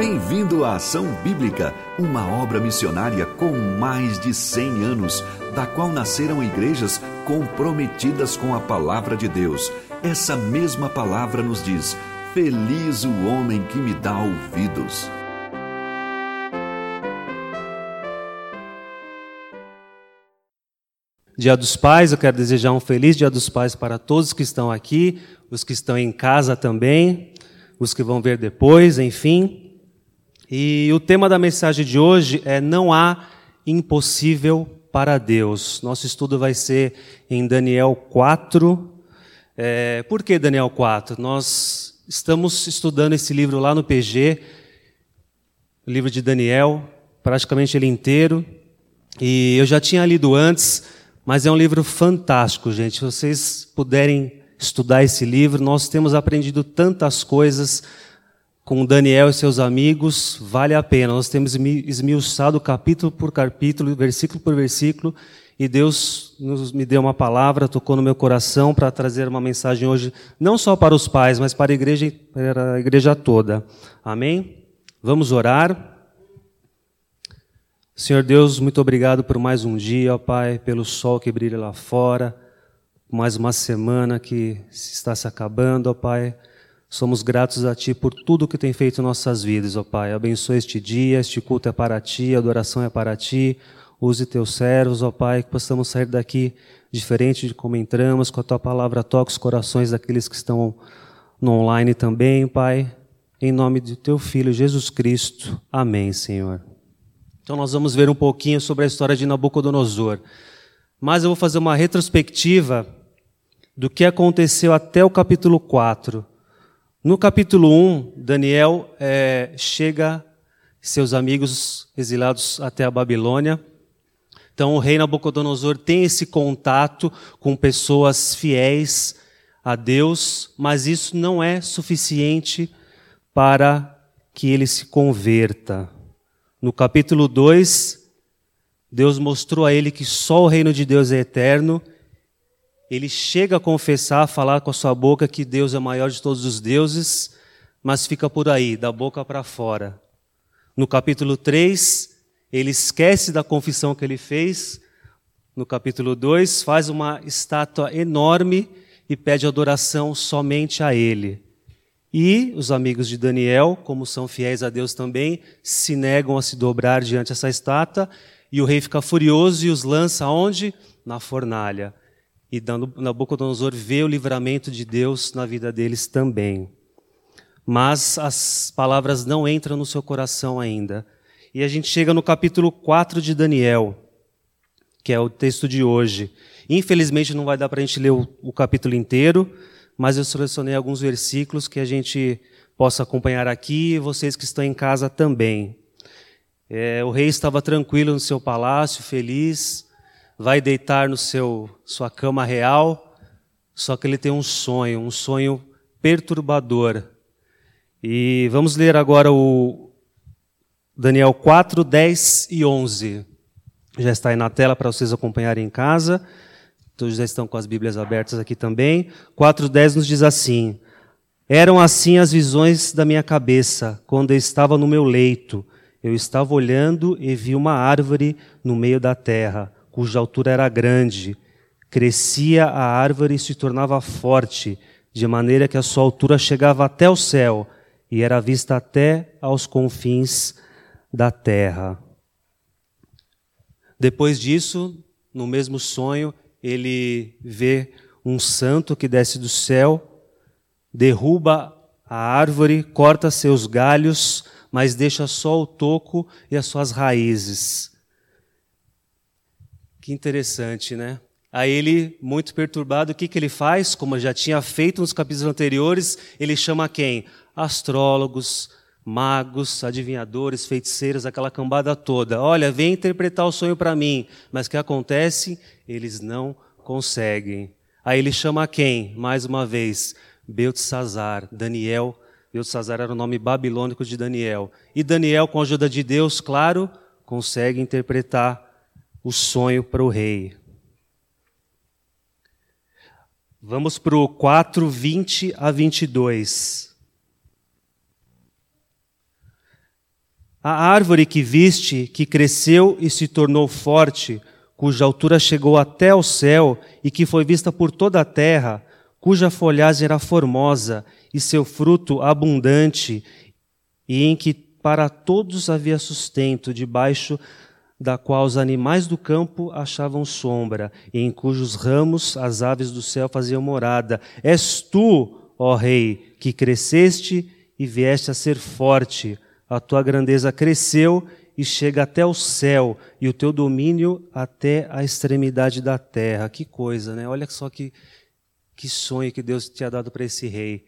Bem-vindo à Ação Bíblica, uma obra missionária com mais de 100 anos, da qual nasceram igrejas comprometidas com a palavra de Deus. Essa mesma palavra nos diz: Feliz o homem que me dá ouvidos. Dia dos Pais, eu quero desejar um feliz Dia dos Pais para todos que estão aqui, os que estão em casa também, os que vão ver depois, enfim. E o tema da mensagem de hoje é Não há impossível para Deus. Nosso estudo vai ser em Daniel 4. É, por que Daniel 4? Nós estamos estudando esse livro lá no PG, o livro de Daniel, praticamente ele inteiro. E eu já tinha lido antes, mas é um livro fantástico, gente. Se vocês puderem estudar esse livro, nós temos aprendido tantas coisas com Daniel e seus amigos, vale a pena. Nós temos esmiuçado capítulo por capítulo, versículo por versículo, e Deus nos, me deu uma palavra, tocou no meu coração para trazer uma mensagem hoje, não só para os pais, mas para a igreja, para a igreja toda. Amém? Vamos orar. Senhor Deus, muito obrigado por mais um dia, ó Pai, pelo sol que brilha lá fora, mais uma semana que está se acabando, ó Pai. Somos gratos a Ti por tudo que tem feito em nossas vidas, ó Pai. Abençoe este dia, este culto é para Ti, a adoração é para Ti. Use Teus servos, ó Pai, que possamos sair daqui diferente de como entramos, com a Tua palavra toque os corações daqueles que estão no online também, Pai. Em nome de Teu Filho, Jesus Cristo. Amém, Senhor. Então nós vamos ver um pouquinho sobre a história de Nabucodonosor. Mas eu vou fazer uma retrospectiva do que aconteceu até o capítulo 4 no capítulo 1, Daniel é, chega seus amigos exilados até a Babilônia. Então, o rei Nabucodonosor tem esse contato com pessoas fiéis a Deus, mas isso não é suficiente para que ele se converta. No capítulo 2, Deus mostrou a ele que só o reino de Deus é eterno ele chega a confessar, a falar com a sua boca que Deus é maior de todos os deuses, mas fica por aí, da boca para fora. No capítulo 3, ele esquece da confissão que ele fez. No capítulo 2, faz uma estátua enorme e pede adoração somente a ele. E os amigos de Daniel, como são fiéis a Deus também, se negam a se dobrar diante dessa estátua, e o rei fica furioso e os lança onde? Na fornalha. E Nabucodonosor vê o livramento de Deus na vida deles também. Mas as palavras não entram no seu coração ainda. E a gente chega no capítulo 4 de Daniel, que é o texto de hoje. Infelizmente não vai dar para a gente ler o, o capítulo inteiro, mas eu selecionei alguns versículos que a gente possa acompanhar aqui e vocês que estão em casa também. É, o rei estava tranquilo no seu palácio, feliz, vai deitar no seu sua cama real, só que ele tem um sonho, um sonho perturbador. E vamos ler agora o Daniel 4, 10 e 11. Já está aí na tela para vocês acompanharem em casa. Todos já estão com as Bíblias abertas aqui também. 4:10 nos diz assim: Eram assim as visões da minha cabeça, quando eu estava no meu leito. Eu estava olhando e vi uma árvore no meio da terra cuja altura era grande. Crescia a árvore e se tornava forte, de maneira que a sua altura chegava até o céu e era vista até aos confins da terra. Depois disso, no mesmo sonho, ele vê um santo que desce do céu, derruba a árvore, corta seus galhos, mas deixa só o toco e as suas raízes. Que interessante, né? Aí ele, muito perturbado, o que, que ele faz? Como já tinha feito nos capítulos anteriores, ele chama quem? Astrólogos, magos, adivinhadores, feiticeiros, aquela cambada toda. Olha, vem interpretar o sonho para mim. Mas o que acontece? Eles não conseguem. Aí ele chama quem? Mais uma vez, Beltesazar, Daniel. Beltesazar era o nome babilônico de Daniel. E Daniel, com a ajuda de Deus, claro, consegue interpretar o sonho para o rei. Vamos para o 4, 20 a 22. A árvore que viste, que cresceu e se tornou forte, cuja altura chegou até o céu e que foi vista por toda a terra, cuja folhagem era formosa e seu fruto abundante, e em que para todos havia sustento, debaixo da qual os animais do campo achavam sombra, e em cujos ramos as aves do céu faziam morada. És tu, ó Rei, que cresceste e vieste a ser forte a tua grandeza cresceu e chega até o céu, e o teu domínio até a extremidade da terra. Que coisa, né? Olha só que, que sonho que Deus tinha dado para esse rei.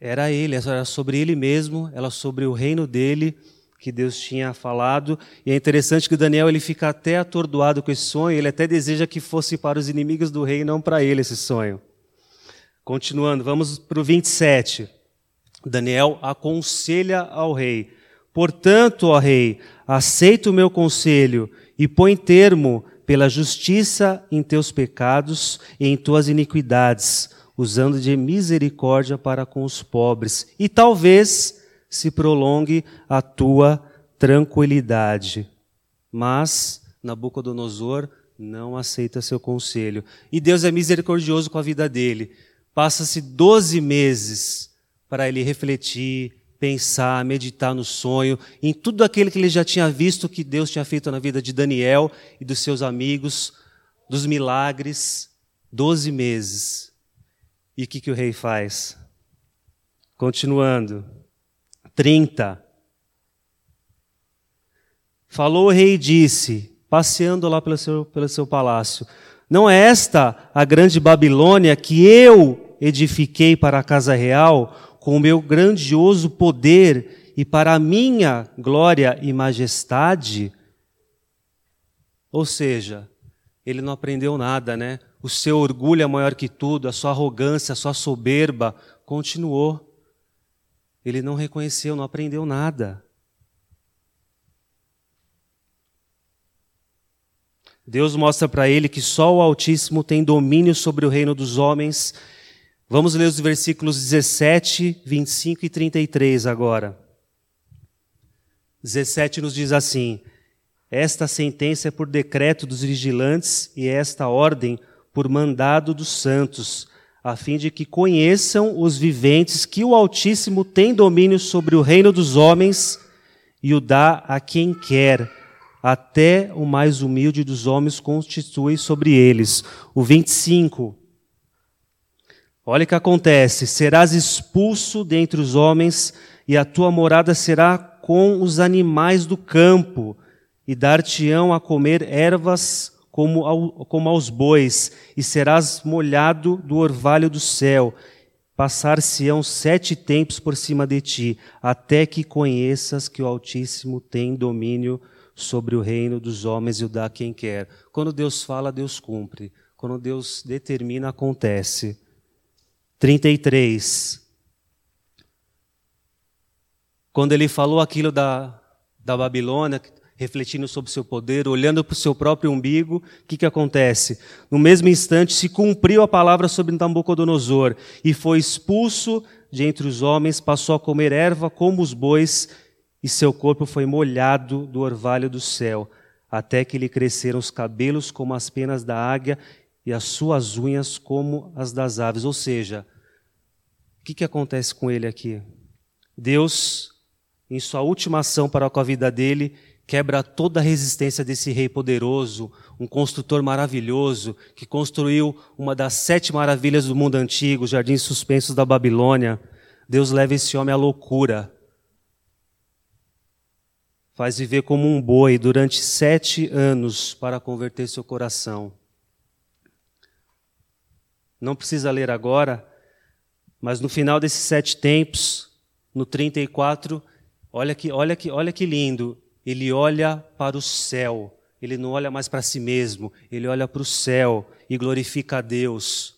Era ele, era sobre ele mesmo, era sobre o reino dele que Deus tinha falado. E é interessante que Daniel ele fica até atordoado com esse sonho, ele até deseja que fosse para os inimigos do rei, não para ele esse sonho. Continuando, vamos para o 27. Daniel aconselha ao rei: Portanto, ó rei, aceita o meu conselho e põe termo pela justiça em teus pecados e em tuas iniquidades, usando de misericórdia para com os pobres, e talvez se prolongue a tua tranquilidade. Mas Nabucodonosor não aceita seu conselho. E Deus é misericordioso com a vida dele. Passa-se doze meses para ele refletir, pensar, meditar no sonho, em tudo aquilo que ele já tinha visto que Deus tinha feito na vida de Daniel e dos seus amigos, dos milagres. Doze meses. E o que, que o rei faz? Continuando. 30. Falou o rei e disse, passeando lá pelo seu, pelo seu palácio: Não é esta a grande Babilônia que eu edifiquei para a casa real? com o meu grandioso poder e para a minha glória e majestade. Ou seja, ele não aprendeu nada, né? O seu orgulho é maior que tudo, a sua arrogância, a sua soberba continuou. Ele não reconheceu, não aprendeu nada. Deus mostra para ele que só o Altíssimo tem domínio sobre o reino dos homens Vamos ler os versículos 17, 25 e 33 agora. 17 nos diz assim: Esta sentença é por decreto dos vigilantes e esta ordem por mandado dos santos, a fim de que conheçam os viventes que o Altíssimo tem domínio sobre o reino dos homens e o dá a quem quer. Até o mais humilde dos homens constitui sobre eles. O 25. Olha o que acontece: serás expulso dentre os homens, e a tua morada será com os animais do campo, e dar-te-ão a comer ervas como, ao, como aos bois, e serás molhado do orvalho do céu. Passar-se-ão sete tempos por cima de ti, até que conheças que o Altíssimo tem domínio sobre o reino dos homens e o dá a quem quer. Quando Deus fala, Deus cumpre. Quando Deus determina, acontece. 33. Quando ele falou aquilo da, da Babilônia, refletindo sobre o seu poder, olhando para o seu próprio umbigo, o que, que acontece? No mesmo instante se cumpriu a palavra sobre Nabucodonosor e foi expulso de entre os homens, passou a comer erva como os bois e seu corpo foi molhado do orvalho do céu, até que lhe cresceram os cabelos como as penas da águia e as suas unhas como as das aves. Ou seja, o que, que acontece com ele aqui? Deus, em sua última ação para com a vida dele, quebra toda a resistência desse rei poderoso, um construtor maravilhoso, que construiu uma das sete maravilhas do mundo antigo, os jardins suspensos da Babilônia. Deus leva esse homem à loucura. Faz viver como um boi durante sete anos para converter seu coração. Não precisa ler agora, mas no final desses sete tempos, no 34, olha que, olha que, olha que lindo. Ele olha para o céu. Ele não olha mais para si mesmo, ele olha para o céu e glorifica a Deus.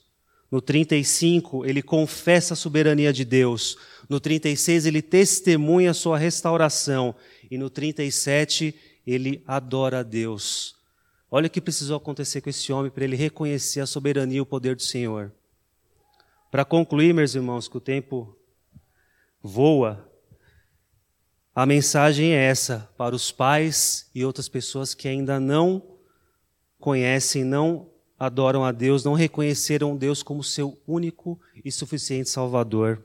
No 35, ele confessa a soberania de Deus. No 36, ele testemunha a sua restauração. E no 37, ele adora a Deus. Olha o que precisou acontecer com esse homem para ele reconhecer a soberania e o poder do Senhor. Para concluir, meus irmãos, que o tempo voa, A mensagem é essa para os pais e outras pessoas que ainda não conhecem, não adoram a Deus, não reconheceram Deus como seu único e suficiente Salvador.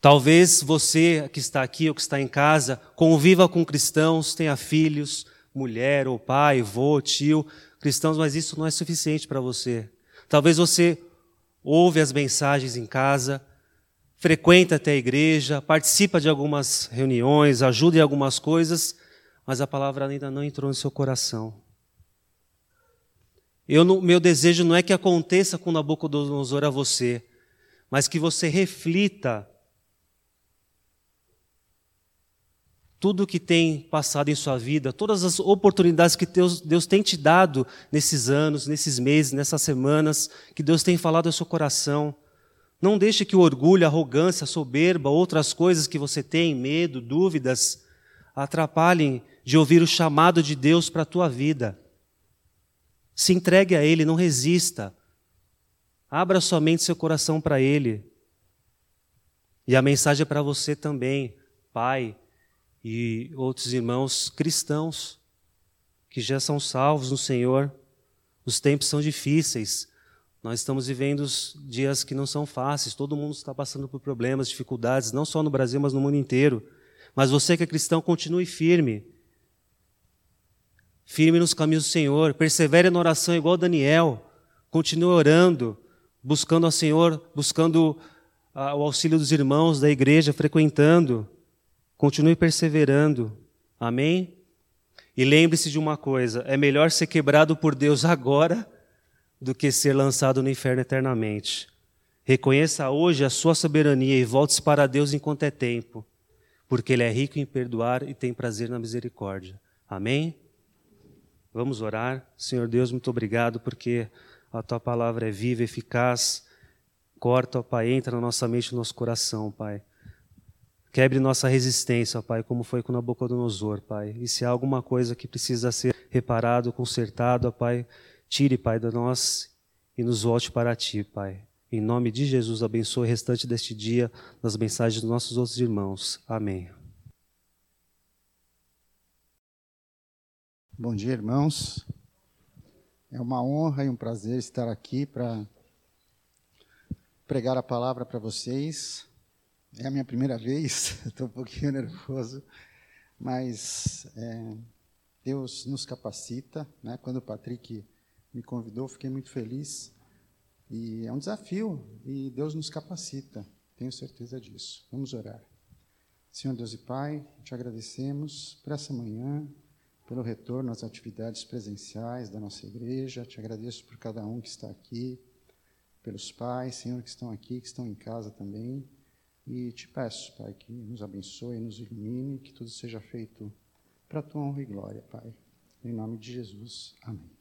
Talvez você que está aqui ou que está em casa conviva com cristãos, tenha filhos, mulher ou pai, vô, tio, cristãos, mas isso não é suficiente para você. Talvez você ouve as mensagens em casa, frequenta até a igreja, participa de algumas reuniões, ajuda em algumas coisas, mas a palavra ainda não entrou no seu coração. Eu, meu desejo não é que aconteça com Nabucodonosor a você, mas que você reflita tudo que tem passado em sua vida, todas as oportunidades que Deus, Deus tem te dado nesses anos, nesses meses, nessas semanas, que Deus tem falado ao seu coração. Não deixe que o orgulho, a arrogância, a soberba, outras coisas que você tem, medo, dúvidas, atrapalhem de ouvir o chamado de Deus para a tua vida. Se entregue a Ele, não resista. Abra somente seu coração para Ele. E a mensagem é para você também, pai e outros irmãos cristãos que já são salvos no Senhor. Os tempos são difíceis, nós estamos vivendo dias que não são fáceis, todo mundo está passando por problemas, dificuldades, não só no Brasil, mas no mundo inteiro. Mas você que é cristão, continue firme. Firme nos caminhos do Senhor, persevere na oração igual Daniel. Continue orando, buscando ao Senhor, buscando o auxílio dos irmãos da igreja, frequentando. Continue perseverando. Amém? E lembre-se de uma coisa: é melhor ser quebrado por Deus agora do que ser lançado no inferno eternamente. Reconheça hoje a sua soberania e volte-se para Deus enquanto é tempo, porque Ele é rico em perdoar e tem prazer na misericórdia. Amém? Vamos orar. Senhor Deus, muito obrigado, porque a tua palavra é viva, eficaz, corta, ó Pai, entra na nossa mente e no nosso coração, Pai. Quebre nossa resistência, ó Pai, como foi com Nabucodonosor, Pai. E se há alguma coisa que precisa ser reparado, consertado, ó Pai, Tire, Pai, de nós e nos volte para Ti, Pai. Em nome de Jesus, abençoe o restante deste dia nas mensagens dos nossos outros irmãos. Amém. Bom dia, irmãos. É uma honra e um prazer estar aqui para pregar a palavra para vocês. É a minha primeira vez, estou um pouquinho nervoso, mas é, Deus nos capacita. Né? Quando o Patrick me convidou, fiquei muito feliz. E é um desafio e Deus nos capacita, tenho certeza disso. Vamos orar. Senhor Deus e Pai, te agradecemos por essa manhã, pelo retorno às atividades presenciais da nossa igreja. Te agradeço por cada um que está aqui, pelos pais, Senhor, que estão aqui, que estão em casa também. E te peço, Pai, que nos abençoe, nos ilumine, que tudo seja feito para a tua honra e glória, Pai. Em nome de Jesus. Amém.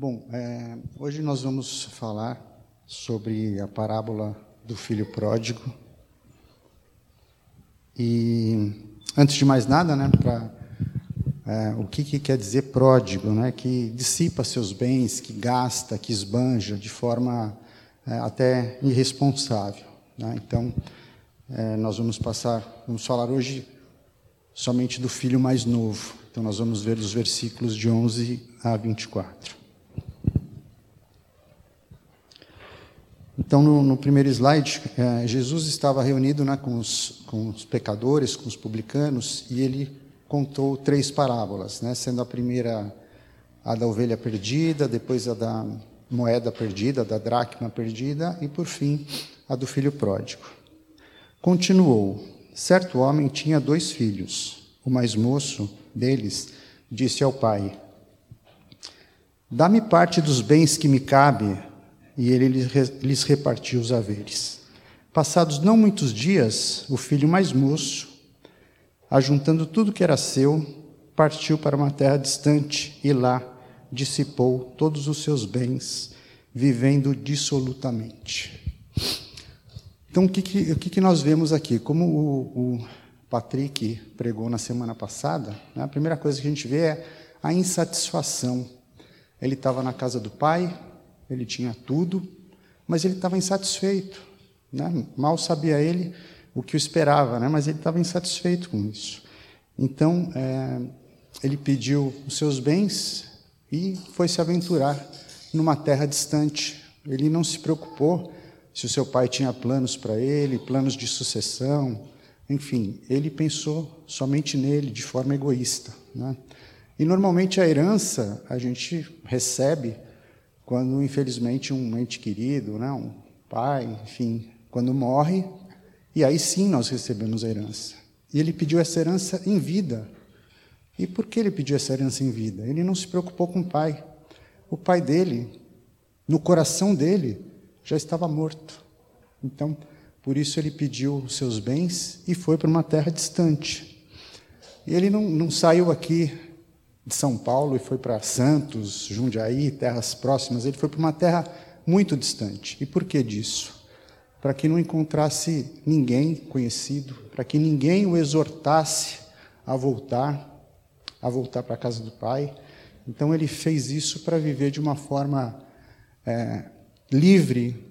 Bom, é, hoje nós vamos falar sobre a parábola do filho pródigo. E antes de mais nada, né, para é, o que, que, quer dizer pródigo, né, que dissipa seus bens, que gasta, que esbanja de forma é, até irresponsável. Né? Então, é, nós vamos passar, vamos falar hoje somente do filho mais novo. Então, nós vamos ver os versículos de 11 a 24. Então, no, no primeiro slide, é, Jesus estava reunido né, com, os, com, os, pecadores, com os publicanos, e ele contou três parábolas, né, sendo a primeira a da ovelha perdida, depois a da moeda perdida, da dracma perdida, e por fim a do filho pródigo. Continuou: certo homem tinha dois filhos. O mais moço deles disse ao pai: Dá-me parte dos bens que me cabe e ele lhes repartiu os haveres. Passados não muitos dias, o filho mais moço, ajuntando tudo que era seu, partiu para uma terra distante e lá dissipou todos os seus bens, vivendo dissolutamente. Então, o que, que, o que, que nós vemos aqui? Como o, o Patrick pregou na semana passada, né, a primeira coisa que a gente vê é a insatisfação. Ele estava na casa do pai, ele tinha tudo, mas ele estava insatisfeito. Né? Mal sabia ele o que o esperava, né? mas ele estava insatisfeito com isso. Então, é, ele pediu os seus bens e foi se aventurar numa terra distante. Ele não se preocupou se o seu pai tinha planos para ele, planos de sucessão, enfim, ele pensou somente nele de forma egoísta. Né? E normalmente a herança a gente recebe quando, infelizmente, um ente querido, né, um pai, enfim, quando morre, e aí sim nós recebemos a herança. E ele pediu essa herança em vida. E por que ele pediu essa herança em vida? Ele não se preocupou com o pai. O pai dele, no coração dele, já estava morto. Então, por isso ele pediu os seus bens e foi para uma terra distante. E ele não, não saiu aqui de São Paulo e foi para Santos, Jundiaí, terras próximas, ele foi para uma terra muito distante. E por que disso? Para que não encontrasse ninguém conhecido, para que ninguém o exortasse a voltar, a voltar para a casa do Pai. Então ele fez isso para viver de uma forma é, livre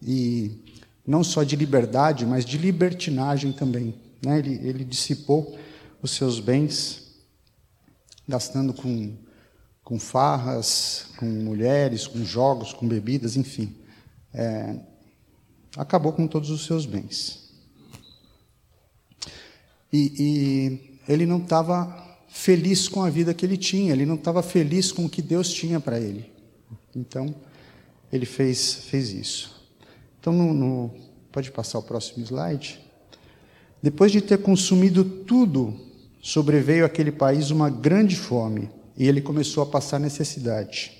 e não só de liberdade, mas de libertinagem também. Né? Ele, ele dissipou os seus bens gastando com, com farras, com mulheres, com jogos, com bebidas, enfim. É, acabou com todos os seus bens. E, e ele não estava feliz com a vida que ele tinha, ele não estava feliz com o que Deus tinha para ele. Então, ele fez, fez isso. Então, no, no, pode passar o próximo slide. Depois de ter consumido tudo sobreveio àquele país uma grande fome e ele começou a passar necessidade.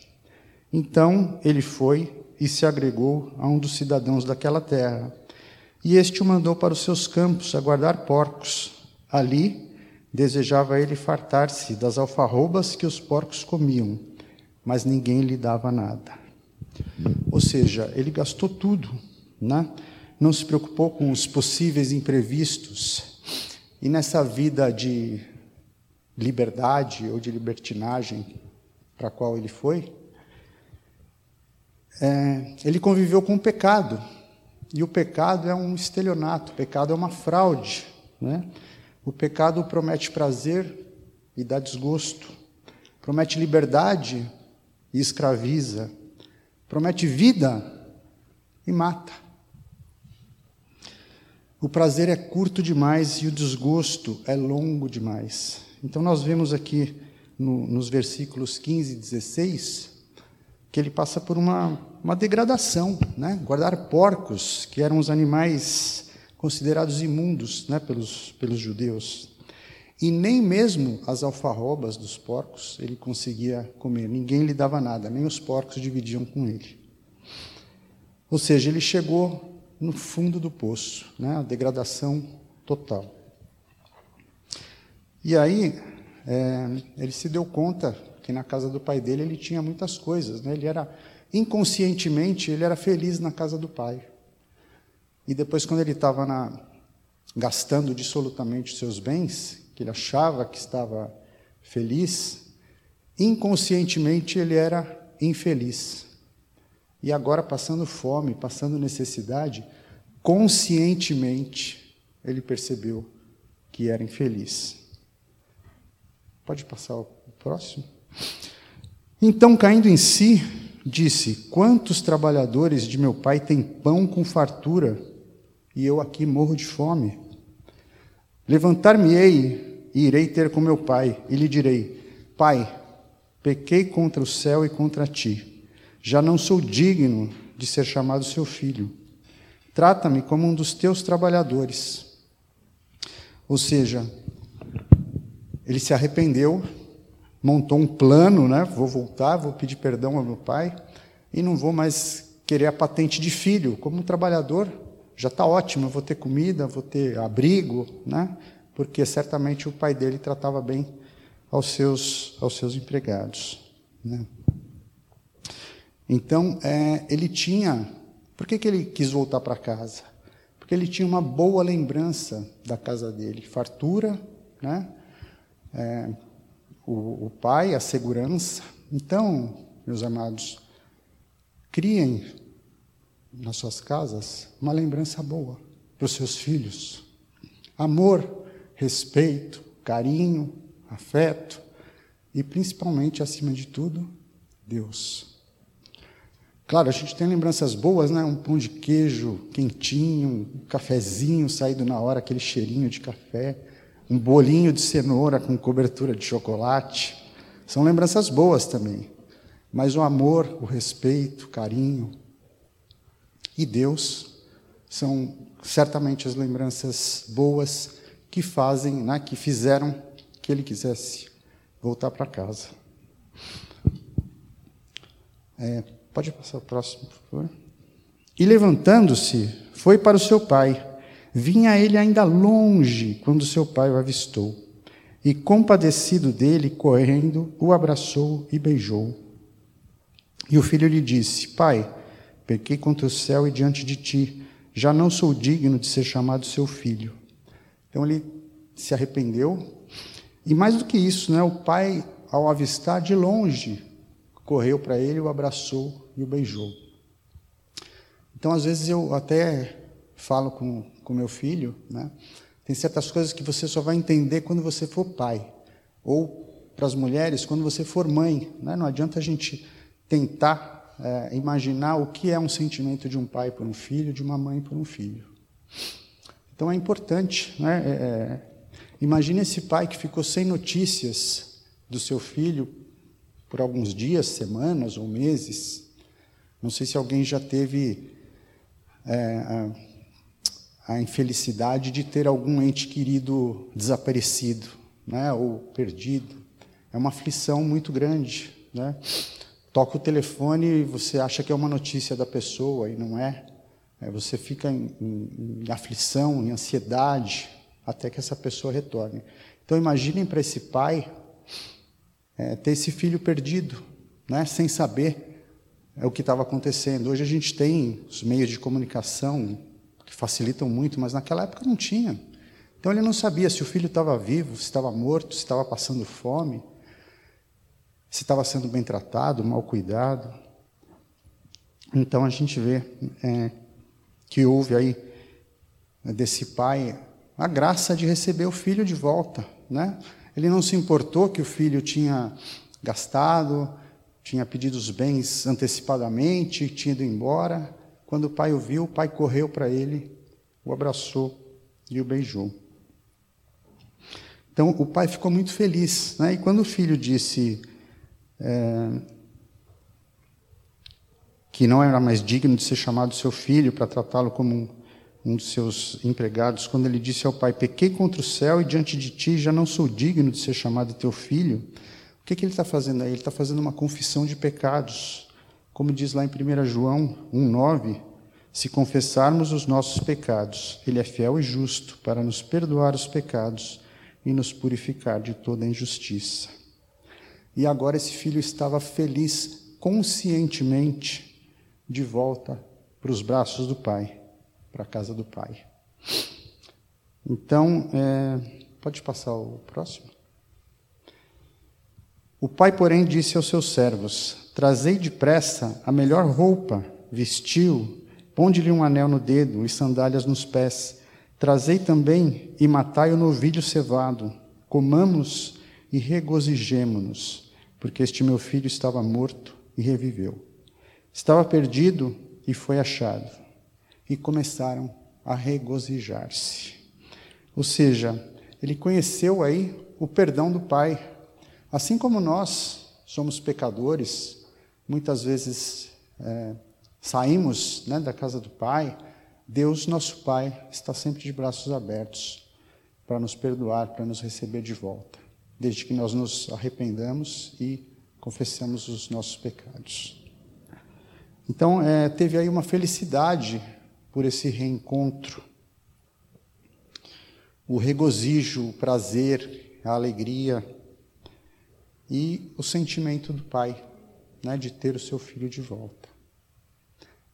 Então ele foi e se agregou a um dos cidadãos daquela terra. E este o mandou para os seus campos a guardar porcos. Ali desejava ele fartar-se das alfarrobas que os porcos comiam, mas ninguém lhe dava nada. Ou seja, ele gastou tudo, né? não se preocupou com os possíveis imprevistos, e nessa vida de liberdade ou de libertinagem para a qual ele foi, é, ele conviveu com o pecado. E o pecado é um estelionato, o pecado é uma fraude. Né? O pecado promete prazer e dá desgosto, promete liberdade e escraviza, promete vida e mata. O prazer é curto demais e o desgosto é longo demais. Então, nós vemos aqui no, nos versículos 15 e 16 que ele passa por uma, uma degradação. Né? Guardar porcos, que eram os animais considerados imundos né, pelos, pelos judeus. E nem mesmo as alfarrobas dos porcos ele conseguia comer, ninguém lhe dava nada, nem os porcos dividiam com ele. Ou seja, ele chegou no fundo do poço, né? a degradação total. E aí, é, ele se deu conta que na casa do pai dele ele tinha muitas coisas, né? ele era, inconscientemente, ele era feliz na casa do pai. E depois, quando ele estava gastando dissolutamente os seus bens, que ele achava que estava feliz, inconscientemente ele era infeliz e agora passando fome, passando necessidade, conscientemente ele percebeu que era infeliz. Pode passar o próximo? Então, caindo em si, disse: Quantos trabalhadores de meu pai têm pão com fartura e eu aqui morro de fome? Levantar-me-ei e irei ter com meu pai e lhe direi: Pai, pequei contra o céu e contra ti já não sou digno de ser chamado seu filho. Trata-me como um dos teus trabalhadores. Ou seja, ele se arrependeu, montou um plano, né? Vou voltar, vou pedir perdão ao meu pai e não vou mais querer a patente de filho. Como trabalhador, já está ótimo, vou ter comida, vou ter abrigo, né? Porque certamente o pai dele tratava bem aos seus, aos seus empregados. Né? Então, é, ele tinha. Por que, que ele quis voltar para casa? Porque ele tinha uma boa lembrança da casa dele, fartura, né? É, o, o pai, a segurança. Então, meus amados, criem nas suas casas uma lembrança boa para os seus filhos. Amor, respeito, carinho, afeto e principalmente, acima de tudo, Deus. Claro, a gente tem lembranças boas, né? Um pão de queijo quentinho, um cafezinho saído na hora, aquele cheirinho de café, um bolinho de cenoura com cobertura de chocolate. São lembranças boas também. Mas o amor, o respeito, o carinho e Deus são certamente as lembranças boas que fazem, né, que fizeram que ele quisesse voltar para casa. É, pode passar o próximo, por favor. E levantando-se, foi para o seu pai. Vinha ele ainda longe quando seu pai o avistou. E compadecido dele, correndo, o abraçou e beijou. E o filho lhe disse: Pai, pequei contra o céu e diante de ti, já não sou digno de ser chamado seu filho. Então ele se arrependeu. E mais do que isso, né, o pai, ao avistar de longe, correu para ele, o abraçou e o beijou. Então, às vezes, eu até falo com, com meu filho, né, tem certas coisas que você só vai entender quando você for pai. Ou, para as mulheres, quando você for mãe. Né, não adianta a gente tentar é, imaginar o que é um sentimento de um pai por um filho, de uma mãe por um filho. Então, é importante né, é, é Imagine esse pai que ficou sem notícias do seu filho por alguns dias, semanas ou meses. Não sei se alguém já teve é, a, a, infelicidade de ter algum ente querido desaparecido, né, ou perdido. É uma aflição muito grande, né? Toca o telefone e você acha que é uma notícia da pessoa e não é. é você fica em, em, em aflição, em ansiedade, até que essa pessoa retorne. Então imaginem para esse pai é, ter esse filho perdido, né, sem saber é, o que estava acontecendo. Hoje a gente tem os meios de comunicação que facilitam muito, mas naquela época não tinha. Então ele não sabia se o filho estava vivo, se estava morto, se estava passando fome, se estava sendo bem tratado, mal cuidado. Então a gente vê é, que houve aí desse pai a graça de receber o filho de volta. Né? Ele não se importou que o filho tinha gastado, tinha pedido os bens antecipadamente, tinha ido embora. Quando o pai o viu, o pai correu para ele, o abraçou e o beijou. Então o pai ficou muito feliz. Né? E quando o filho disse é, que não era mais digno de ser chamado seu filho para tratá-lo como um um dos seus empregados, quando ele disse ao pai: Pequei contra o céu e diante de ti já não sou digno de ser chamado teu filho. O que, que ele está fazendo aí? Ele está fazendo uma confissão de pecados. Como diz lá em 1 João 1,9: Se confessarmos os nossos pecados, Ele é fiel e justo para nos perdoar os pecados e nos purificar de toda injustiça. E agora esse filho estava feliz, conscientemente, de volta para os braços do pai para a casa do Pai. Então, é, pode passar o próximo? O pai, porém, disse aos seus servos: Trazei depressa a melhor roupa, vestiu, ponde-lhe um anel no dedo e sandálias nos pés. Trazei também e matai o novilho cevado. Comamos e regozijemo-nos, porque este meu filho estava morto e reviveu. Estava perdido e foi achado e começaram a regozijar-se. Ou seja, ele conheceu aí o perdão do Pai. Assim como nós somos pecadores, muitas vezes é, saímos né, da casa do Pai, Deus, nosso Pai, está sempre de braços abertos para nos perdoar, para nos receber de volta, desde que nós nos arrependamos e confessamos os nossos pecados. Então, é, teve aí uma felicidade por esse reencontro. O regozijo, o prazer, a alegria e o sentimento do pai, né, de ter o seu filho de volta.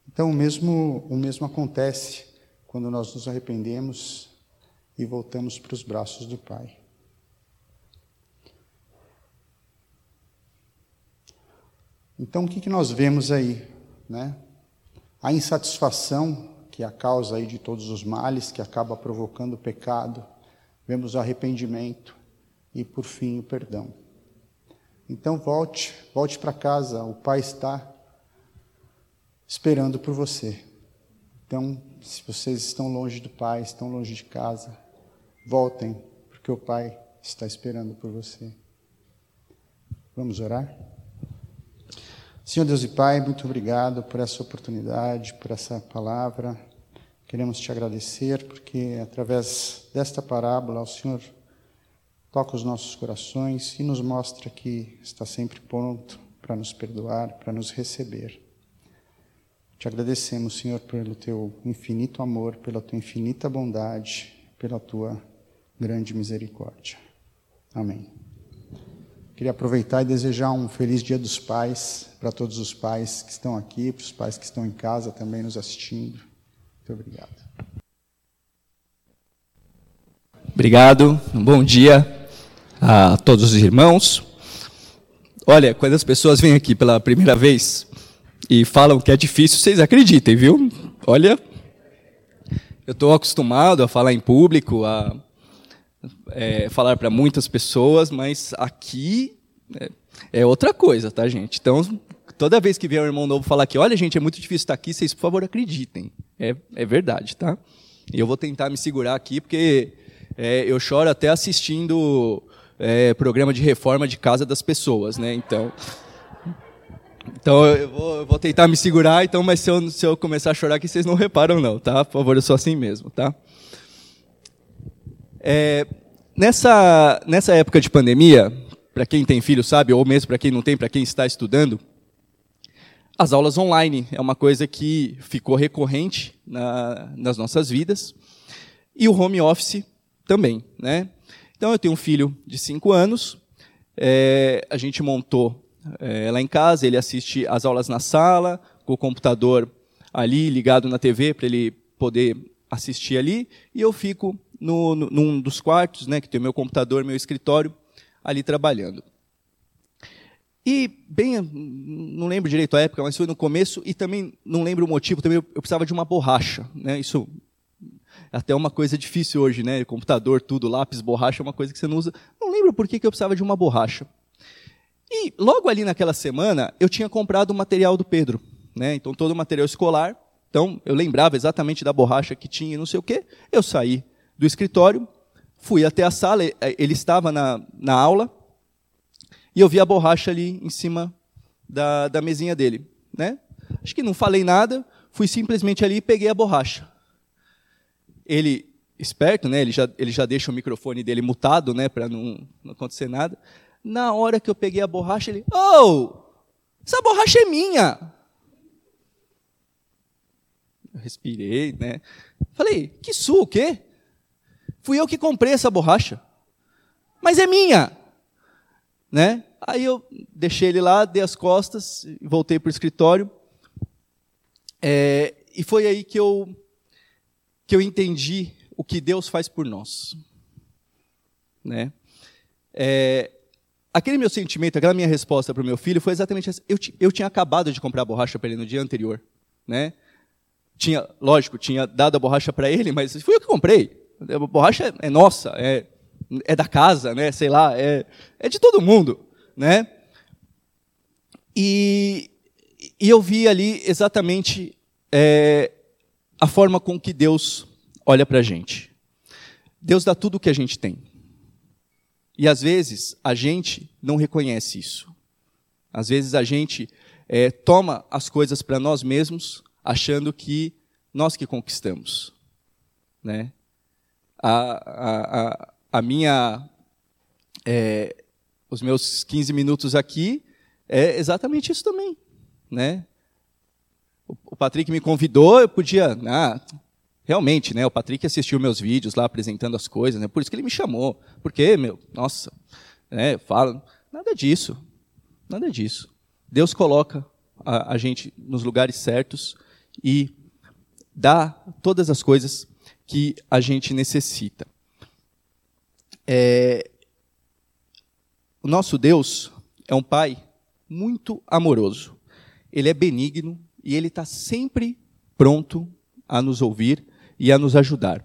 Então, o mesmo, o mesmo acontece quando nós nos arrependemos e voltamos para os braços do Pai. Então, o que, que nós vemos aí? Né? a insatisfação, que é a causa aí de todos os males, que acaba provocando o pecado, vemos o arrependimento e, por fim, o perdão. Então volte, volte para casa, o Pai está esperando por você. Então, se vocês estão longe do Pai, estão longe de casa, voltem, porque o Pai está esperando por você. Vamos orar? Senhor Deus e Pai, muito obrigado por essa oportunidade, por essa palavra. Queremos te agradecer porque através desta parábola o Senhor toca os nossos corações e nos mostra que está sempre pronto para nos perdoar, para nos receber. Te agradecemos, Senhor, pelo teu infinito amor, pela tua infinita bondade, pela tua grande misericórdia. Amém. Queria aproveitar e desejar um feliz Dia dos Pais para todos os pais que estão aqui, para os pais que estão em casa também nos assistindo. Muito obrigado. Obrigado. Um bom dia a todos os irmãos. Olha, quando as pessoas vêm aqui pela primeira vez, e falam que é difícil, vocês acreditem, viu? Olha, eu estou acostumado a falar em público, a é, falar para muitas pessoas, mas aqui é, é, outra coisa, tá, gente? Então, toda vez que vier um irmão novo falar que, olha, gente, é muito difícil estar aqui, vocês, por favor, acreditem. É, é verdade, tá? E eu vou tentar me segurar aqui, porque é, eu choro até assistindo é, programa de reforma de casa das pessoas, né? Então. Então eu vou, eu vou, tentar me segurar, então, mas se eu, se eu começar a chorar aqui, vocês não reparam não, tá? Por favor, eu sou assim mesmo, tá? É, nessa, nessa época de pandemia, para quem tem filho sabe, ou mesmo para quem não tem, para quem está estudando, as aulas online é uma coisa que ficou recorrente na, nas nossas vidas, e o home office também, né? Então eu tenho um filho de 5 anos, é, a gente montou é, lá em casa, ele assiste as aulas na sala, com o computador ali ligado na TV para ele poder assistir ali, e eu fico no, no, num dos quartos, né, que tem o meu computador, meu escritório, ali trabalhando. E, bem, não lembro direito a época, mas foi no começo, e também não lembro o motivo, também eu, eu precisava de uma borracha. Né, isso até uma coisa difícil hoje, né? Computador, tudo, lápis, borracha, é uma coisa que você não usa. Não lembro por que, eu precisava de uma borracha. E logo ali naquela semana, eu tinha comprado o material do Pedro. Né? Então, todo o material escolar. Então, eu lembrava exatamente da borracha que tinha e não sei o quê. Eu saí do escritório, fui até a sala, ele estava na, na aula, e eu vi a borracha ali em cima da, da mesinha dele. Né? Acho que não falei nada, fui simplesmente ali e peguei a borracha. Ele, esperto, né? ele, já, ele já deixa o microfone dele mutado né? para não, não acontecer nada. Na hora que eu peguei a borracha, ele, oh, essa borracha é minha. Eu respirei, né? Falei, que su, o quê? Fui eu que comprei essa borracha. Mas é minha. Né? Aí eu deixei ele lá, dei as costas, voltei para o escritório. É, e foi aí que eu, que eu entendi o que Deus faz por nós. Né? É, aquele meu sentimento, aquela minha resposta para o meu filho foi exatamente essa. Eu, eu tinha acabado de comprar a borracha para ele no dia anterior. Né? Tinha, lógico, tinha dado a borracha para ele, mas fui eu que comprei. A borracha é nossa, é, é da casa, né? sei lá, é, é de todo mundo. Né? E, e eu vi ali exatamente é, a forma com que Deus olha para a gente. Deus dá tudo o que a gente tem. E às vezes a gente não reconhece isso. Às vezes a gente é, toma as coisas para nós mesmos, achando que nós que conquistamos. Né? A, a, a minha, é, os meus 15 minutos aqui é exatamente isso também. Né? Patrick me convidou, eu podia. Ah, Realmente, né? O Patrick assistiu meus vídeos lá apresentando as coisas, né? Por isso que ele me chamou. Porque, meu, nossa, né? Fala, nada disso, nada disso. Deus coloca a, a gente nos lugares certos e dá todas as coisas que a gente necessita. É, o nosso Deus é um Pai muito amoroso. Ele é benigno e ele está sempre pronto a nos ouvir e a nos ajudar.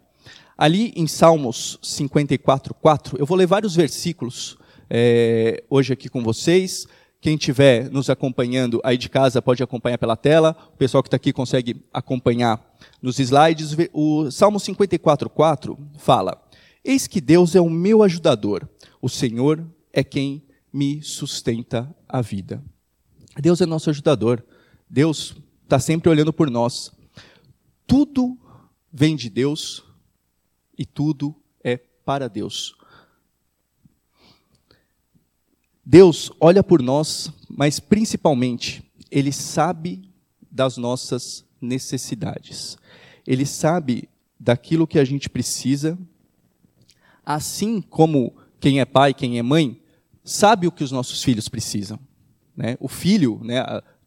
Ali em Salmos 54, 4, eu vou ler vários versículos é, hoje aqui com vocês. Quem estiver nos acompanhando aí de casa pode acompanhar pela tela. O pessoal que está aqui consegue acompanhar nos slides. O Salmo 54, 4 fala: Eis que Deus é o meu ajudador, o Senhor é quem me sustenta a vida. Deus é nosso ajudador. Deus está sempre olhando por nós. Tudo vem de Deus e tudo é para Deus. Deus olha por nós, mas principalmente, Ele sabe das nossas necessidades. Ele sabe daquilo que a gente precisa, assim como quem é pai, quem é mãe, sabe o que os nossos filhos precisam. Né? O filho, né,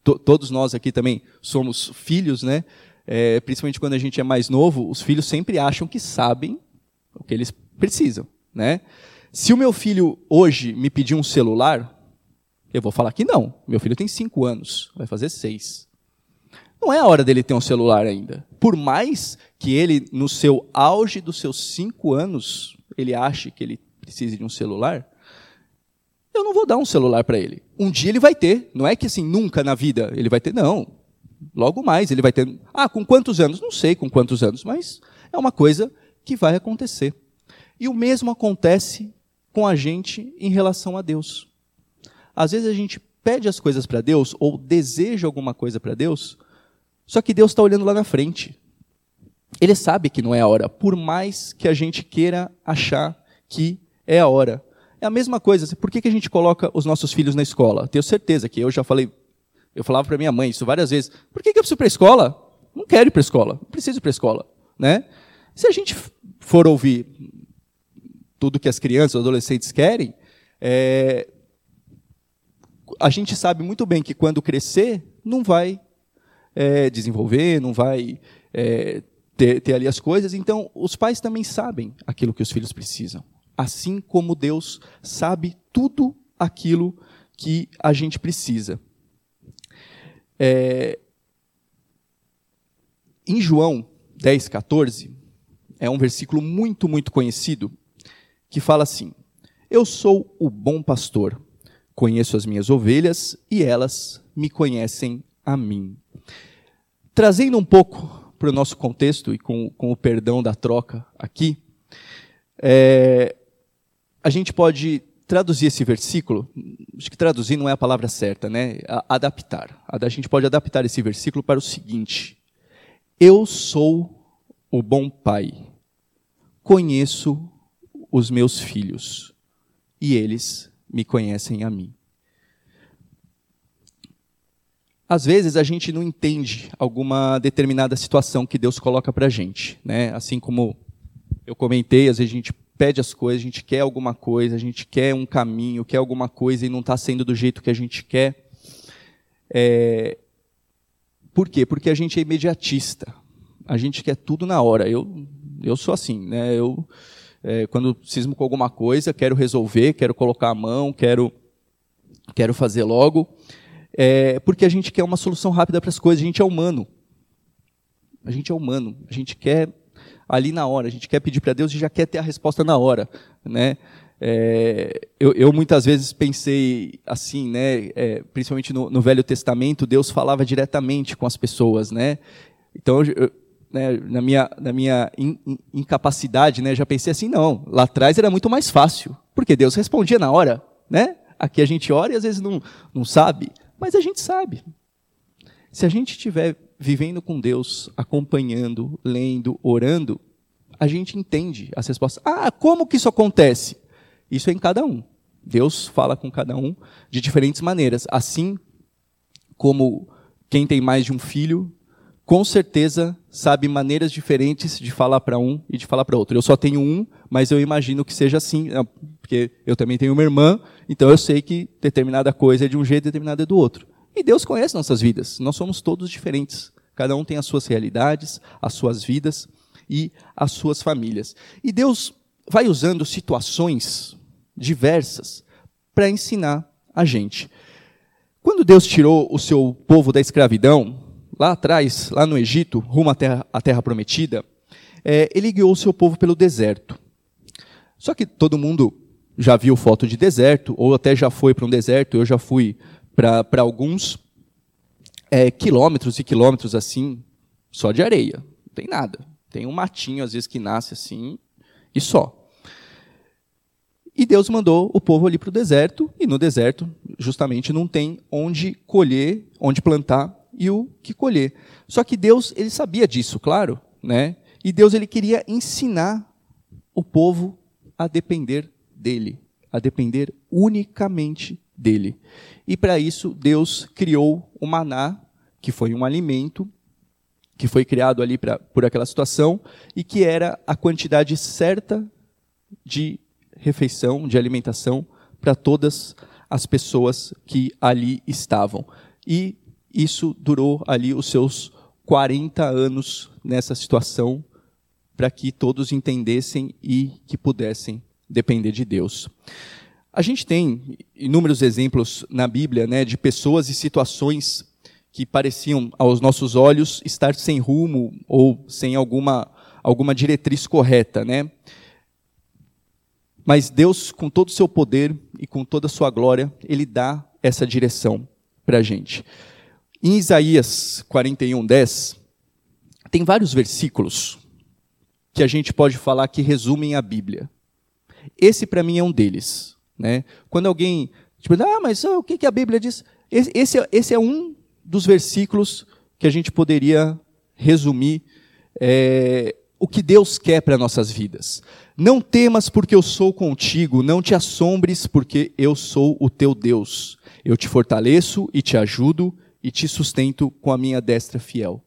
to, todos nós aqui também somos filhos, né? É, principalmente quando a gente é mais novo, os filhos sempre acham que sabem o que eles precisam. Né? Se o meu filho hoje me pedir um celular, eu vou falar que não. Meu filho tem cinco anos, vai fazer seis. Não é a hora dele ter um celular ainda. Por mais que ele, no seu auge dos seus cinco anos, ele ache que ele precise de um celular, eu não vou dar um celular para ele. Um dia ele vai ter. Não é que assim, nunca na vida ele vai ter, não. Logo mais ele vai ter. Ah, com quantos anos? Não sei com quantos anos, mas é uma coisa que vai acontecer. E o mesmo acontece com a gente em relação a Deus. Às vezes a gente pede as coisas para Deus ou deseja alguma coisa para Deus, só que Deus está olhando lá na frente. Ele sabe que não é a hora, por mais que a gente queira achar que é a hora. É a mesma coisa. Por que, que a gente coloca os nossos filhos na escola? Tenho certeza que eu já falei, eu falava para minha mãe isso várias vezes. Por que, que eu preciso ir para a escola? Não quero ir para a escola. Não preciso ir para a escola. Né? Se a gente for ouvir tudo que as crianças, os adolescentes querem, é, a gente sabe muito bem que quando crescer, não vai é, desenvolver, não vai é, ter, ter ali as coisas. Então, os pais também sabem aquilo que os filhos precisam. Assim como Deus sabe tudo aquilo que a gente precisa. É, em João 10, 14, é um versículo muito, muito conhecido, que fala assim: Eu sou o bom pastor, conheço as minhas ovelhas e elas me conhecem a mim. Trazendo um pouco para o nosso contexto e com, com o perdão da troca aqui, é, a gente pode traduzir esse versículo, acho que traduzir não é a palavra certa, né? Adaptar. A gente pode adaptar esse versículo para o seguinte: Eu sou o bom pai, conheço os meus filhos e eles me conhecem a mim. Às vezes a gente não entende alguma determinada situação que Deus coloca para a gente, né? Assim como eu comentei, às vezes a gente pede as coisas, a gente quer alguma coisa, a gente quer um caminho, quer alguma coisa e não está sendo do jeito que a gente quer. É... Por quê? Porque a gente é imediatista. A gente quer tudo na hora. Eu, eu sou assim, né? Eu é, quando cismo com alguma coisa, quero resolver, quero colocar a mão, quero, quero fazer logo. É, porque a gente quer uma solução rápida para as coisas, a gente é humano. A gente é humano, a gente quer ali na hora, a gente quer pedir para Deus e já quer ter a resposta na hora. Né? É, eu, eu, muitas vezes pensei assim, né, é, principalmente no, no, Velho Testamento, Deus falava diretamente com as pessoas, né? Então eu, né, na minha, na minha in, in, incapacidade, né, já pensei assim, não, lá atrás era muito mais fácil, porque Deus respondia na hora, né? Aqui a gente ora e às vezes não, não sabe, mas a gente sabe. Se a gente estiver vivendo com Deus, acompanhando, lendo, orando, a gente entende as respostas. Ah, como que isso acontece? Isso é em cada um. Deus fala com cada um de diferentes maneiras. Assim como quem tem mais de um filho com certeza sabe maneiras diferentes de falar para um e de falar para outro. Eu só tenho um, mas eu imagino que seja assim, né, porque eu também tenho uma irmã, então eu sei que determinada coisa é de um jeito, determinada é do outro. E Deus conhece nossas vidas. Nós somos todos diferentes. Cada um tem as suas realidades, as suas vidas e as suas famílias. E Deus vai usando situações diversas para ensinar a gente. Quando Deus tirou o seu povo da escravidão, lá atrás, lá no Egito, rumo à Terra, à terra Prometida, é, ele guiou o seu povo pelo deserto. Só que todo mundo já viu foto de deserto, ou até já foi para um deserto, eu já fui para alguns é, quilômetros e quilômetros assim, só de areia, não tem nada. Tem um matinho, às vezes, que nasce assim, e só. E Deus mandou o povo ali para o deserto, e no deserto, justamente, não tem onde colher, onde plantar e o que colher. Só que Deus, ele sabia disso, claro, né? E Deus ele queria ensinar o povo a depender dele, a depender unicamente dele. E para isso Deus criou o maná, que foi um alimento que foi criado ali pra, por aquela situação e que era a quantidade certa de refeição, de alimentação para todas as pessoas que ali estavam. E isso durou ali os seus 40 anos nessa situação para que todos entendessem e que pudessem depender de Deus. A gente tem inúmeros exemplos na Bíblia né, de pessoas e situações que pareciam, aos nossos olhos, estar sem rumo ou sem alguma, alguma diretriz correta. Né? Mas Deus, com todo o seu poder e com toda a sua glória, Ele dá essa direção para a gente. Em Isaías 41, 10, tem vários versículos que a gente pode falar que resumem a Bíblia. Esse, para mim, é um deles. Né? Quando alguém. Tipo, ah, mas oh, o que, que a Bíblia diz? Esse, esse, é, esse é um dos versículos que a gente poderia resumir é, o que Deus quer para nossas vidas. Não temas, porque eu sou contigo, não te assombres, porque eu sou o teu Deus. Eu te fortaleço e te ajudo e te sustento com a minha destra fiel.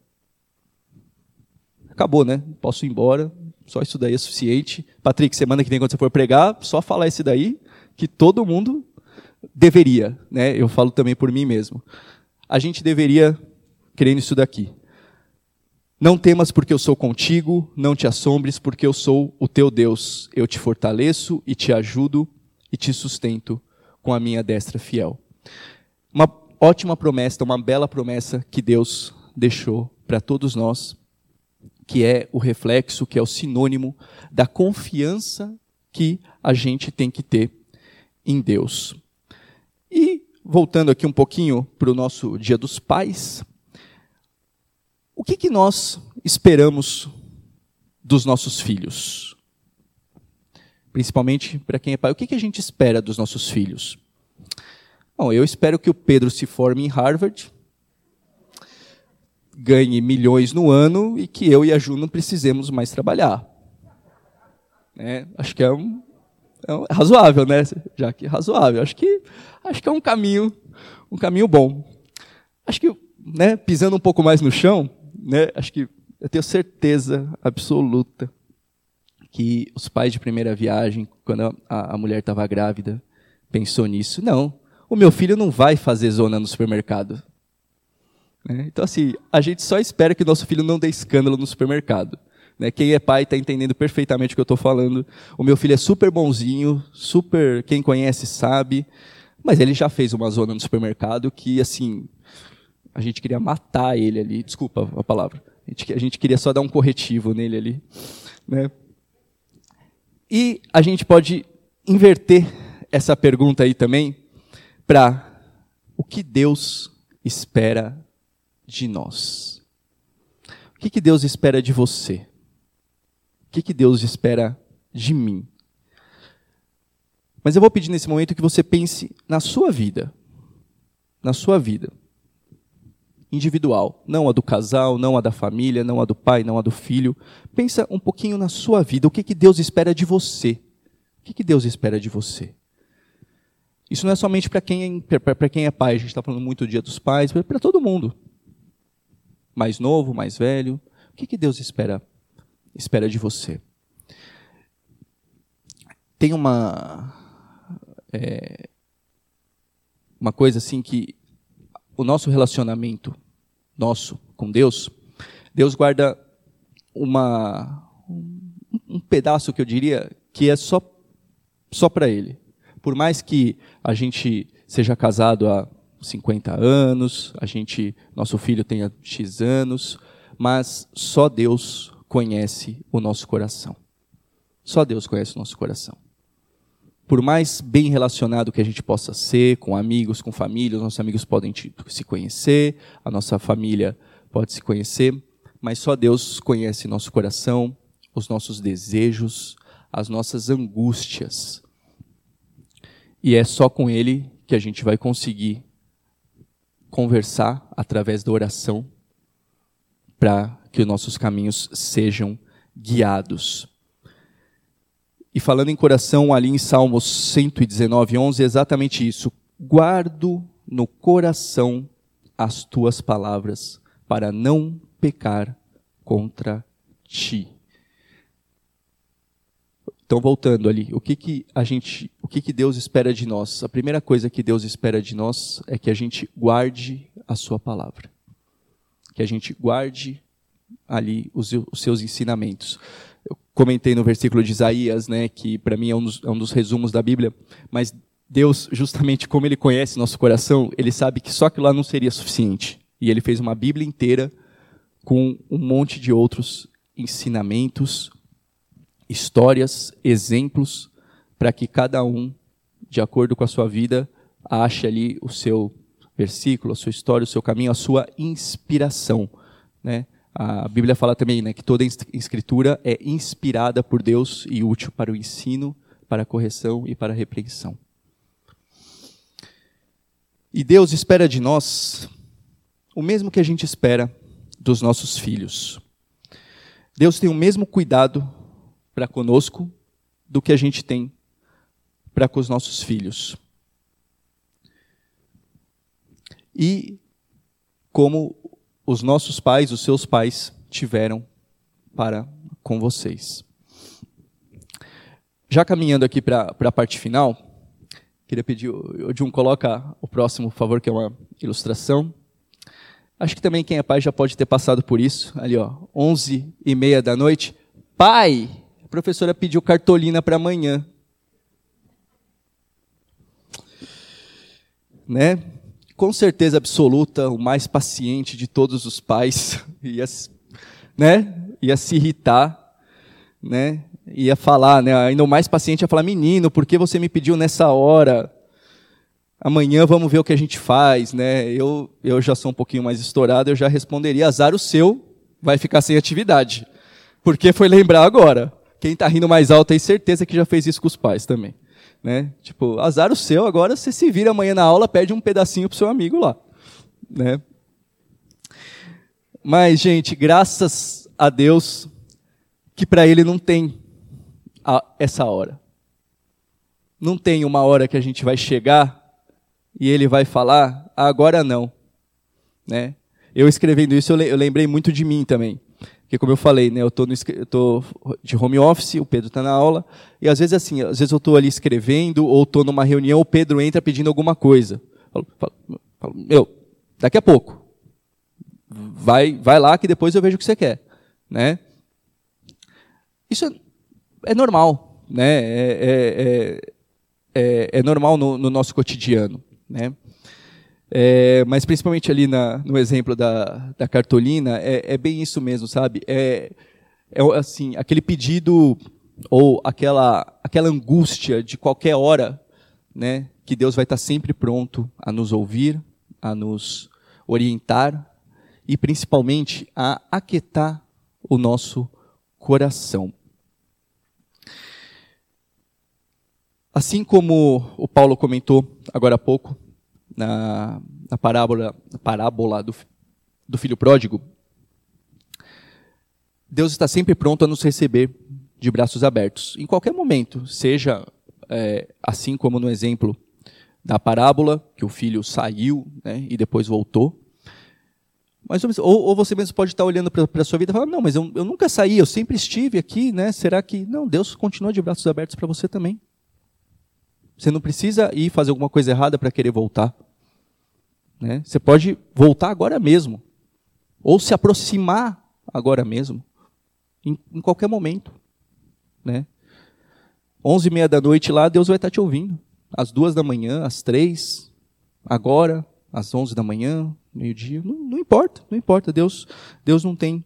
Acabou, né? Posso ir embora. Só isso daí é suficiente. Patrick, semana que vem, quando você for pregar, só falar esse daí, que todo mundo deveria, né? Eu falo também por mim mesmo. A gente deveria crer nisso daqui. Não temas porque eu sou contigo, não te assombres porque eu sou o teu Deus. Eu te fortaleço e te ajudo e te sustento com a minha destra fiel. Uma ótima promessa, uma bela promessa que Deus deixou para todos nós que é o reflexo, que é o sinônimo da confiança que a gente tem que ter em Deus. Voltando aqui um pouquinho para o nosso Dia dos Pais, o que, que nós esperamos dos nossos filhos? Principalmente para quem é pai, o que, que a gente espera dos nossos filhos? Bom, eu espero que o Pedro se forme em Harvard, ganhe milhões no ano e que eu e a Ju não precisemos mais trabalhar. É, acho que é, um, é um, razoável, né? Já que é razoável. Acho que, acho que é um caminho, um caminho bom. Acho que, né, pisando um pouco mais no chão, né, acho que eu tenho certeza absoluta que os pais de primeira viagem, quando a, a mulher estava grávida, pensou nisso. Não, o meu filho não vai fazer zona no supermercado. Né? Então, assim, a gente só espera que o nosso filho não dê escândalo no supermercado. Né? Quem é pai está entendendo perfeitamente o que eu estou falando. O meu filho é super bonzinho, super. Quem conhece sabe. Mas ele já fez uma zona no supermercado que, assim, a gente queria matar ele ali. Desculpa a palavra. A gente, a gente queria só dar um corretivo nele ali. Né? E a gente pode inverter essa pergunta aí também para o que Deus espera de nós. O que, que Deus espera de você? Que, que Deus espera de mim? Mas eu vou pedir nesse momento que você pense na sua vida. Na sua vida. Individual. Não a do casal, não a da família, não a do pai, não a do filho. Pensa um pouquinho na sua vida. O que, que Deus espera de você? O que, que Deus espera de você? Isso não é somente para quem, é, quem é pai, a gente está falando muito do dia dos pais, para todo mundo mais novo, mais velho. O que, que Deus espera, espera de você? Tem uma é, uma coisa assim que o nosso relacionamento nosso com Deus, Deus guarda uma um pedaço que eu diria que é só só para ele. Por mais que a gente seja casado há 50 anos, a gente, nosso filho tenha X anos, mas só Deus conhece o nosso coração. Só Deus conhece o nosso coração. Por mais bem relacionado que a gente possa ser, com amigos, com família, os nossos amigos podem se conhecer, a nossa família pode se conhecer, mas só Deus conhece nosso coração, os nossos desejos, as nossas angústias. E é só com Ele que a gente vai conseguir conversar através da oração para que os nossos caminhos sejam guiados. E falando em coração, ali em Salmos 119, 11, é exatamente isso. Guardo no coração as tuas palavras, para não pecar contra ti. Então, voltando ali, o que, que a gente, o que, que Deus espera de nós? A primeira coisa que Deus espera de nós é que a gente guarde a sua palavra. Que a gente guarde ali os, os seus ensinamentos. Eu comentei no versículo de Isaías, né, que para mim é um, dos, é um dos resumos da Bíblia, mas Deus, justamente como Ele conhece nosso coração, Ele sabe que só aquilo lá não seria suficiente. E Ele fez uma Bíblia inteira com um monte de outros ensinamentos, histórias, exemplos, para que cada um, de acordo com a sua vida, ache ali o seu versículo, a sua história, o seu caminho, a sua inspiração. Né? A Bíblia fala também né, que toda escritura é inspirada por Deus e útil para o ensino, para a correção e para a repreensão. E Deus espera de nós o mesmo que a gente espera dos nossos filhos. Deus tem o mesmo cuidado para conosco do que a gente tem para com os nossos filhos. E como os nossos pais, os seus pais, tiveram para com vocês. Já caminhando aqui para a parte final, queria pedir, o Jun, coloca o próximo, por favor, que é uma ilustração. Acho que também quem é pai já pode ter passado por isso. Ali, ó, 11 e meia da noite. Pai, professora pediu cartolina para amanhã. Né? Com certeza absoluta, o mais paciente de todos os pais ia, né? ia se irritar, né? ia falar, né? ainda o mais paciente ia falar, menino, por que você me pediu nessa hora? Amanhã vamos ver o que a gente faz, né? Eu, eu já sou um pouquinho mais estourado, eu já responderia, azar o seu, vai ficar sem atividade. Porque foi lembrar agora. Quem está rindo mais alto aí, certeza que já fez isso com os pais também. Né? Tipo, azar o seu, agora você se vira amanhã na aula, pede um pedacinho pro seu amigo lá. Né? Mas, gente, graças a Deus que para ele não tem a, essa hora. Não tem uma hora que a gente vai chegar e ele vai falar, ah, agora não. Né? Eu escrevendo isso, eu lembrei muito de mim também. Porque, como eu falei, né, eu estou de home office, o Pedro está na aula, e às vezes assim, às vezes eu estou ali escrevendo, ou estou numa reunião, o Pedro entra pedindo alguma coisa. Falo, falo, falo, meu, daqui a pouco. Vai, vai lá que depois eu vejo o que você quer. Né? Isso é, é normal. Né? É, é, é, é normal no, no nosso cotidiano. Né? É, mas principalmente ali na, no exemplo da, da cartolina, é, é, bem isso mesmo, sabe? É, é assim, aquele pedido ou aquela, aquela angústia de qualquer hora, né? Que Deus vai estar sempre pronto a nos ouvir, a nos orientar e principalmente a aquietar o nosso coração. Assim como o Paulo comentou agora há pouco, na, na parábola, na parábola do, do filho pródigo, Deus está sempre pronto a nos receber de braços abertos, em qualquer momento, seja é, assim como no exemplo da parábola, que o filho saiu né, e depois voltou. Mas, ou, ou você mesmo pode estar olhando para a sua vida e falar, não, mas eu, eu nunca saí, eu sempre estive aqui, né? Será que. Não, Deus continua de braços abertos para você também. Você não precisa ir fazer alguma coisa errada para querer voltar. Né? Você pode voltar agora mesmo. Ou se aproximar agora mesmo. Em, em qualquer momento. Né? Onze e meia da noite lá, Deus vai estar te ouvindo. Às duas da manhã, às três, agora, às 11 da manhã, meio-dia, não, não importa, não importa. Deus, Deus não tem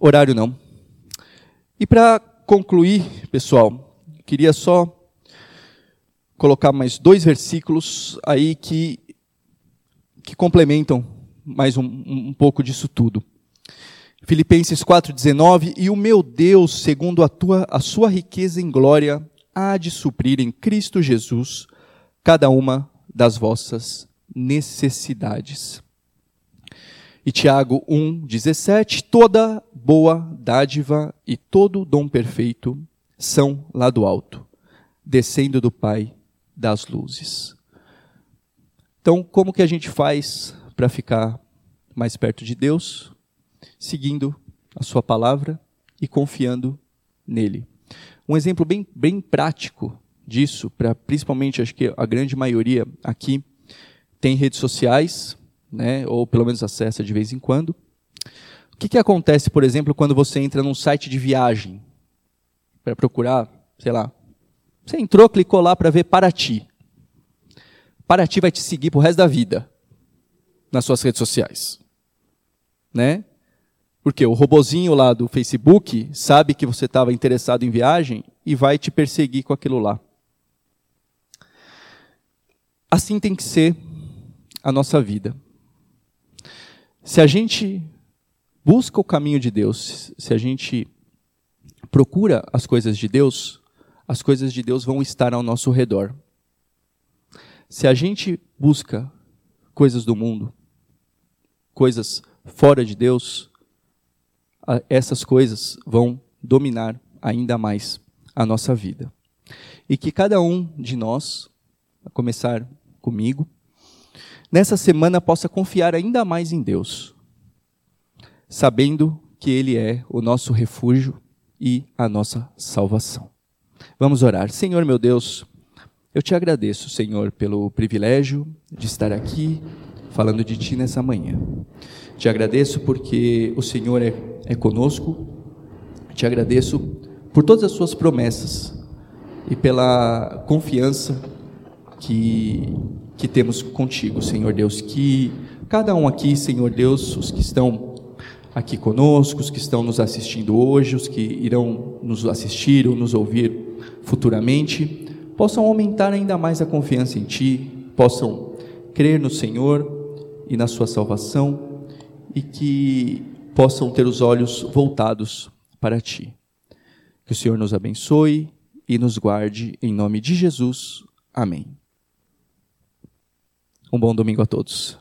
horário não. E para concluir, pessoal, queria só colocar mais dois versículos aí que, que complementam mais um, um pouco disso tudo. Filipenses 4,19, e o meu Deus, segundo a, tua, a sua riqueza em glória, há de suprir em Cristo Jesus cada uma das vossas necessidades. E Tiago 1,17: Toda boa dádiva e todo dom perfeito são lá do alto, descendo do Pai das luzes. Então, como que a gente faz para ficar mais perto de Deus? Seguindo a Sua palavra e confiando nele. Um exemplo bem, bem prático disso, para principalmente acho que a grande maioria aqui tem redes sociais, né, ou pelo menos acessa de vez em quando. O que, que acontece, por exemplo, quando você entra num site de viagem para procurar, sei lá, você entrou, clicou lá para ver Paraty. Paraty vai te seguir pro resto da vida nas suas redes sociais, né? Porque o robozinho lá do Facebook sabe que você estava interessado em viagem e vai te perseguir com aquilo lá. Assim tem que ser a nossa vida. Se a gente busca o caminho de Deus, se a gente procura as coisas de Deus, as coisas de Deus vão estar ao nosso redor. Se a gente busca coisas do mundo, coisas fora de Deus, essas coisas vão dominar ainda mais a nossa vida. E que cada um de nós, a começar comigo, nessa semana possa confiar ainda mais em Deus, sabendo que Ele é o nosso refúgio e a nossa salvação. Vamos orar. Senhor meu Deus, eu te agradeço, Senhor, pelo privilégio de estar aqui falando de Ti nessa manhã. Te agradeço porque o Senhor é é conosco. Te agradeço por todas as suas promessas e pela confiança que, que temos contigo, Senhor Deus. Que cada um aqui, Senhor Deus, os que estão aqui conosco, os que estão nos assistindo hoje, os que irão nos assistir ou nos ouvir futuramente, possam aumentar ainda mais a confiança em Ti, possam crer no Senhor e na Sua salvação e que possam ter os olhos voltados para ti. Que o Senhor nos abençoe e nos guarde em nome de Jesus. Amém. Um bom domingo a todos.